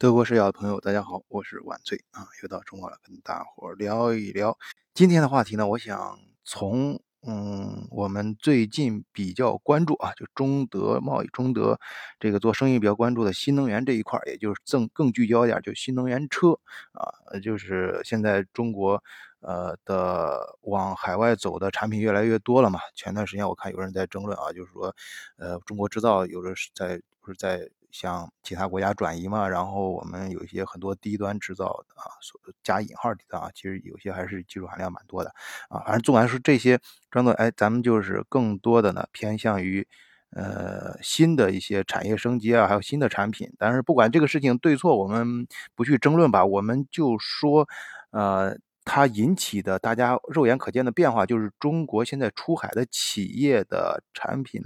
德国视角的朋友，大家好，我是晚醉啊，又到周末了，跟大伙聊一聊今天的话题呢。我想从嗯，我们最近比较关注啊，就中德贸易、中德这个做生意比较关注的新能源这一块，也就是更更聚焦一点，就新能源车啊，就是现在中国呃的往海外走的产品越来越多了嘛。前段时间我看有人在争论啊，就是说呃中国制造有的是在不是在。向其他国家转移嘛，然后我们有一些很多低端制造的啊，加引号的啊，其实有些还是技术含量蛮多的啊。反正总来说，这些装作哎，咱们就是更多的呢偏向于呃新的一些产业升级啊，还有新的产品。但是不管这个事情对错，我们不去争论吧，我们就说呃，它引起的大家肉眼可见的变化，就是中国现在出海的企业的产品。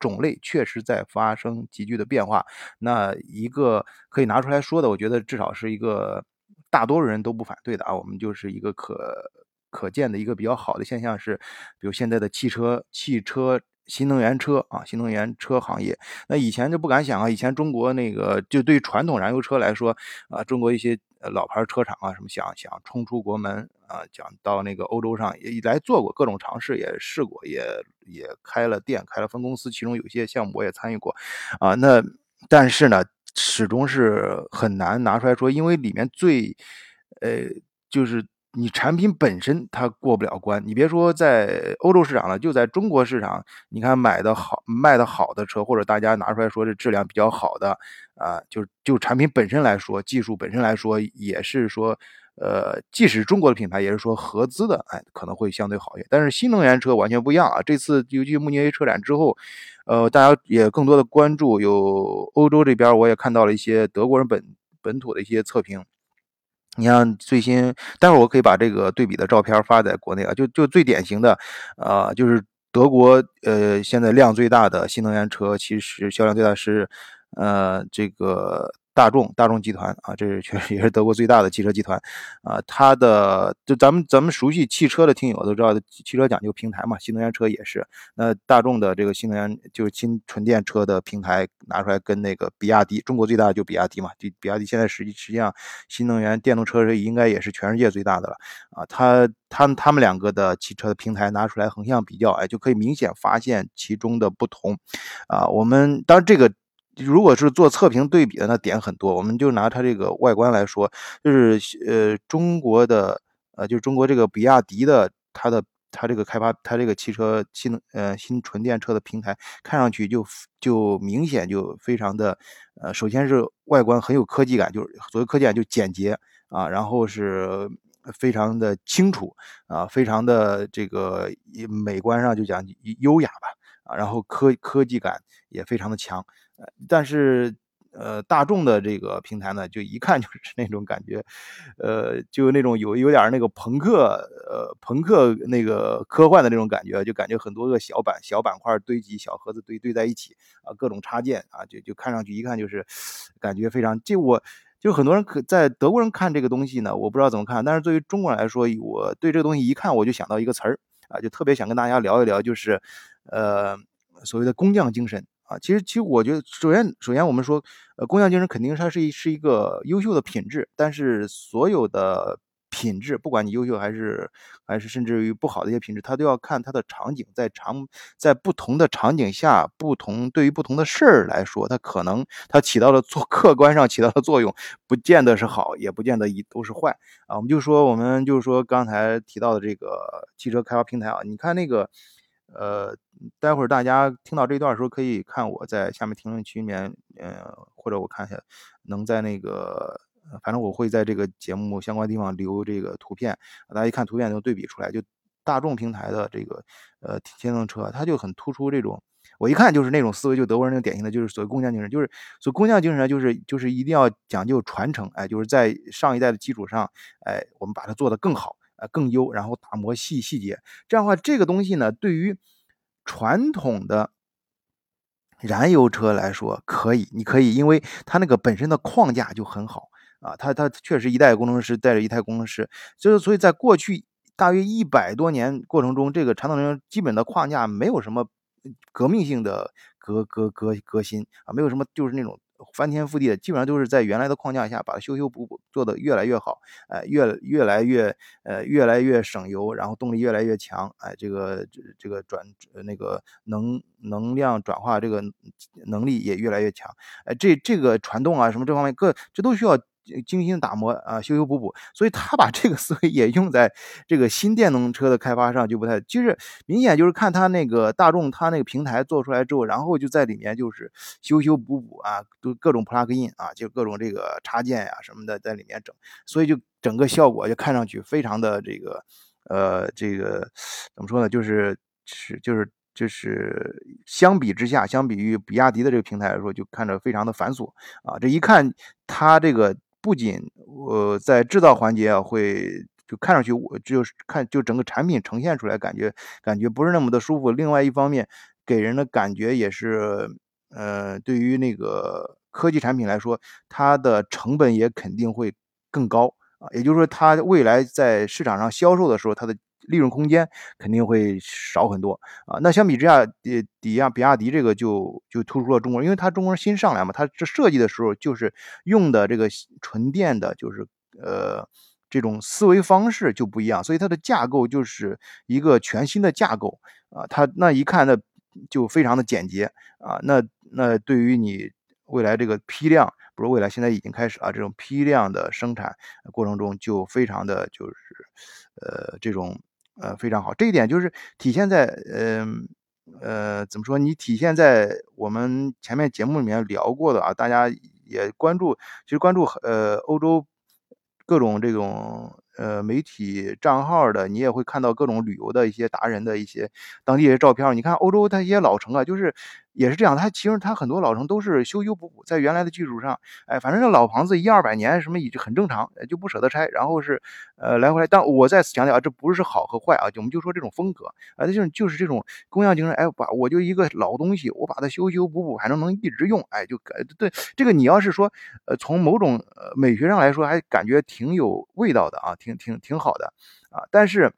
种类确实在发生急剧的变化。那一个可以拿出来说的，我觉得至少是一个大多数人都不反对的啊。我们就是一个可可见的一个比较好的现象是，比如现在的汽车、汽车。新能源车啊，新能源车行业，那以前就不敢想啊。以前中国那个，就对传统燃油车来说啊，中国一些老牌车厂啊，什么想想冲出国门啊，讲到那个欧洲上也来做过各种尝试，也试过，也也开了店，开了分公司，其中有些项目我也参与过啊。那但是呢，始终是很难拿出来说，因为里面最呃就是。你产品本身它过不了关，你别说在欧洲市场了，就在中国市场，你看买的好、卖的好的车，或者大家拿出来说这质量比较好的啊，就就产品本身来说，技术本身来说，也是说，呃，即使中国的品牌，也是说合资的，哎，可能会相对好一点。但是新能源车完全不一样啊！这次尤其慕尼黑车展之后，呃，大家也更多的关注，有欧洲这边，我也看到了一些德国人本本土的一些测评。你像最新，待会儿我可以把这个对比的照片发在国内啊，就就最典型的，呃，就是德国，呃，现在量最大的新能源车，其实销量最大是，呃，这个。大众大众集团啊，这是确实也是德国最大的汽车集团啊。它的就咱们咱们熟悉汽车的听友都知道，汽车讲究平台嘛，新能源车也是。那大众的这个新能源就是新纯电车的平台拿出来跟那个比亚迪，中国最大的就比亚迪嘛，比比亚迪现在实际实际上新能源电动车是应该也是全世界最大的了啊。它它他们两个的汽车的平台拿出来横向比较，哎，就可以明显发现其中的不同啊。我们当然这个。如果是做测评对比的，那点很多。我们就拿它这个外观来说，就是呃，中国的呃，就是中国这个比亚迪的，它的它这个开发，它这个汽车新呃新纯电车的平台，看上去就就明显就非常的呃，首先是外观很有科技感，就是所谓科技感就简洁啊，然后是非常的清楚啊，非常的这个美观上就讲优雅吧啊，然后科科技感也非常的强。但是，呃，大众的这个平台呢，就一看就是 那种感觉，呃，就那种有有点那个朋克，呃，朋克那个科幻的那种感觉，就感觉很多个小板小板块堆积，小盒子堆堆在一起啊，各种插件啊，就就看上去一看就是感觉非常。就我就很多人可在德国人看这个东西呢，我不知道怎么看，但是对于中国人来说，我对这个东西一看我就想到一个词儿啊，就特别想跟大家聊一聊，就是呃，所谓的工匠精神。啊，其实，其实我觉得，首先，首先我们说，呃，工匠精神肯定它是一是一个优秀的品质，但是所有的品质，不管你优秀还是还是甚至于不好的一些品质，它都要看它的场景，在场在不同的场景下，不同对于不同的事儿来说，它可能它起到了做 客观上起到的作用，不见得是好，也不见得一都是坏啊。我们就说，我们就是说刚才提到的这个汽车开发平台啊，你看那个。呃，待会儿大家听到这段的时候，可以看我在下面评论区里面，呃，或者我看一下，能在那个，反正我会在这个节目相关地方留这个图片，大家一看图片就对比出来，就大众平台的这个呃电动车，它就很突出这种，我一看就是那种思维，就德国人那种典型的，就是所谓工匠精神，就是所谓工匠精神，就是就是一定要讲究传承，哎，就是在上一代的基础上，哎，我们把它做得更好。呃，更优，然后打磨细细节，这样的话，这个东西呢，对于传统的燃油车来说，可以，你可以，因为它那个本身的框架就很好啊，它它确实一代工程师带着一代工程师，就是所以在过去大约一百多年过程中，这个传统人基本的框架没有什么革命性的革革革革新啊，没有什么就是那种。翻天覆地的，基本上都是在原来的框架下把它修修补补做得越来越好，哎，越越来越呃越来越省油，然后动力越来越强，哎，这个这个转那个能能量转化这个能力也越来越强，哎，这这个传动啊什么这方面各这都需要。精心打磨啊，修修补补，所以他把这个思维也用在这个新电动车的开发上，就不太，就是明显就是看他那个大众，他那个平台做出来之后，然后就在里面就是修修补补啊，都各种 plug in 啊，就各种这个插件呀什么的在里面整，所以就整个效果就看上去非常的这个，呃，这个怎么说呢？就是是就是就是相比之下，相比于比亚迪的这个平台来说，就看着非常的繁琐啊，这一看它这个。不仅呃在制造环节啊会就看上去我就是看就整个产品呈现出来感觉感觉不是那么的舒服。另外一方面给人的感觉也是呃对于那个科技产品来说，它的成本也肯定会更高啊。也就是说，它未来在市场上销售的时候，它的。利润空间肯定会少很多啊！那相比之下，比比亚比亚迪这个就就突出了中国，因为它中国人新上来嘛，它这设计的时候就是用的这个纯电的，就是呃这种思维方式就不一样，所以它的架构就是一个全新的架构啊！它那一看那就非常的简洁啊！那那对于你未来这个批量，不是未来现在已经开始啊，这种批量的生产过程中就非常的就是呃这种。呃，非常好，这一点就是体现在，呃，呃，怎么说？你体现在我们前面节目里面聊过的啊，大家也关注，其实关注呃欧洲各种这种呃媒体账号的，你也会看到各种旅游的一些达人的一些当地的照片。你看欧洲它一些老城啊，就是。也是这样，它其实它很多老城都是修修补补，在原来的基础上，哎，反正这老房子一二百年什么已经很正常，就不舍得拆。然后是，呃，来回来。但我再次强调啊，这不是好和坏啊，我们就说这种风格啊，就是就是这种工匠精神。哎，把我就一个老东西，我把它修修补补，还能能一直用，哎，就对这个你要是说，呃，从某种呃美学上来说，还感觉挺有味道的啊，挺挺挺好的啊。但是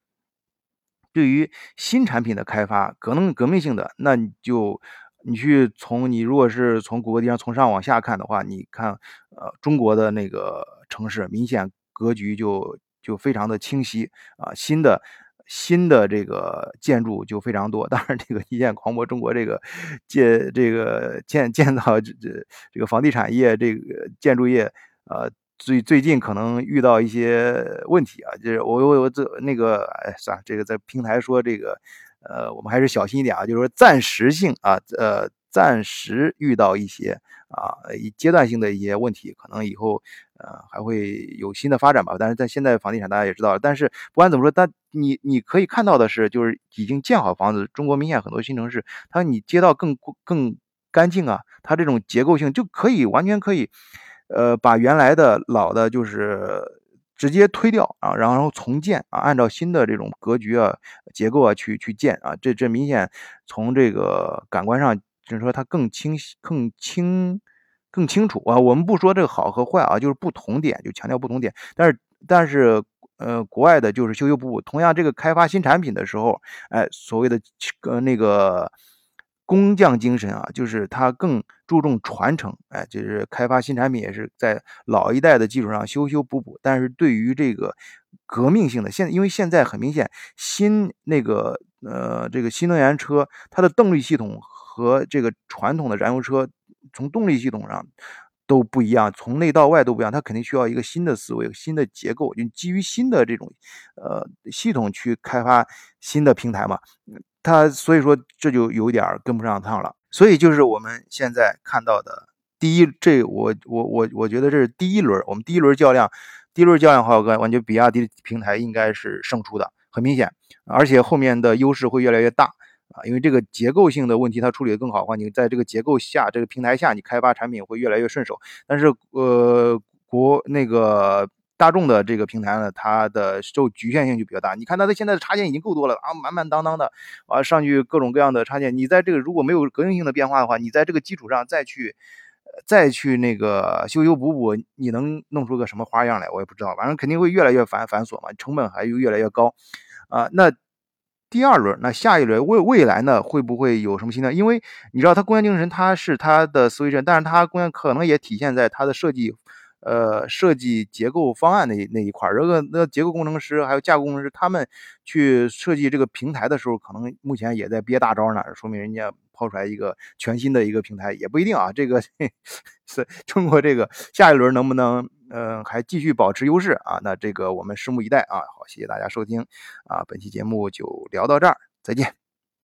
对于新产品的开发，革命革命性的，那你就。你去从你如果是从谷歌地上从上往下看的话，你看，呃，中国的那个城市明显格局就就非常的清晰啊，新的新的这个建筑就非常多。当然，这个一线狂魔中国这个建这个建建造这这这个房地产业这个建筑业，呃，最最近可能遇到一些问题啊，就是我我我这那个哎算了，这个在平台说这个。呃，我们还是小心一点啊，就是说暂时性啊，呃，暂时遇到一些啊一，阶段性的一些问题，可能以后呃还会有新的发展吧。但是在现在房地产大家也知道，但是不管怎么说，但你你可以看到的是，就是已经建好房子，中国明显很多新城市，它你街道更更干净啊，它这种结构性就可以完全可以，呃，把原来的老的就是。直接推掉啊，然后然后重建啊，按照新的这种格局啊、结构啊去去建啊，这这明显从这个感官上就是说它更清晰、更清、更清楚啊。我们不说这个好和坏啊，就是不同点就强调不同点。但是但是呃，国外的就是修修补补，同样这个开发新产品的时候，哎，所谓的呃那个。工匠精神啊，就是他更注重传承，哎，就是开发新产品也是在老一代的基础上修修补补。但是对于这个革命性的，现在因为现在很明显，新那个呃这个新能源车，它的动力系统和这个传统的燃油车从动力系统上都不一样，从内到外都不一样，它肯定需要一个新的思维、新的结构，就基于新的这种呃系统去开发新的平台嘛。它所以说这就有点跟不上趟了，所以就是我们现在看到的第一，这我我我我觉得这是第一轮，我们第一轮较量，第一轮较量的话，我感觉比亚迪平台应该是胜出的，很明显，而且后面的优势会越来越大啊，因为这个结构性的问题它处理的更好的话，你在这个结构下，这个平台下，你开发产品会越来越顺手，但是呃国那个。大众的这个平台呢，它的受局限性就比较大。你看它的现在的插件已经够多了啊，满满当当的啊，上去各种各样的插件。你在这个如果没有革命性的变化的话，你在这个基础上再去，再去那个修修补补，你能弄出个什么花样来？我也不知道。反正肯定会越来越繁繁琐嘛，成本还又越来越高啊。那第二轮，那下一轮未未来呢会不会有什么新的？因为你知道它工业精神，它是它的思维症，但是它工业可能也体现在它的设计，呃，设计结构方案那那一块儿。这个那结构工程师还有架构工程师，他们去设计这个平台的时候，可能目前也在憋大招呢，说明人家抛出来一个全新的一个平台也不一定啊。这个是中国这个下一轮能不能？嗯，还继续保持优势啊？那这个我们拭目以待啊！好，谢谢大家收听啊！本期节目就聊到这儿，再见。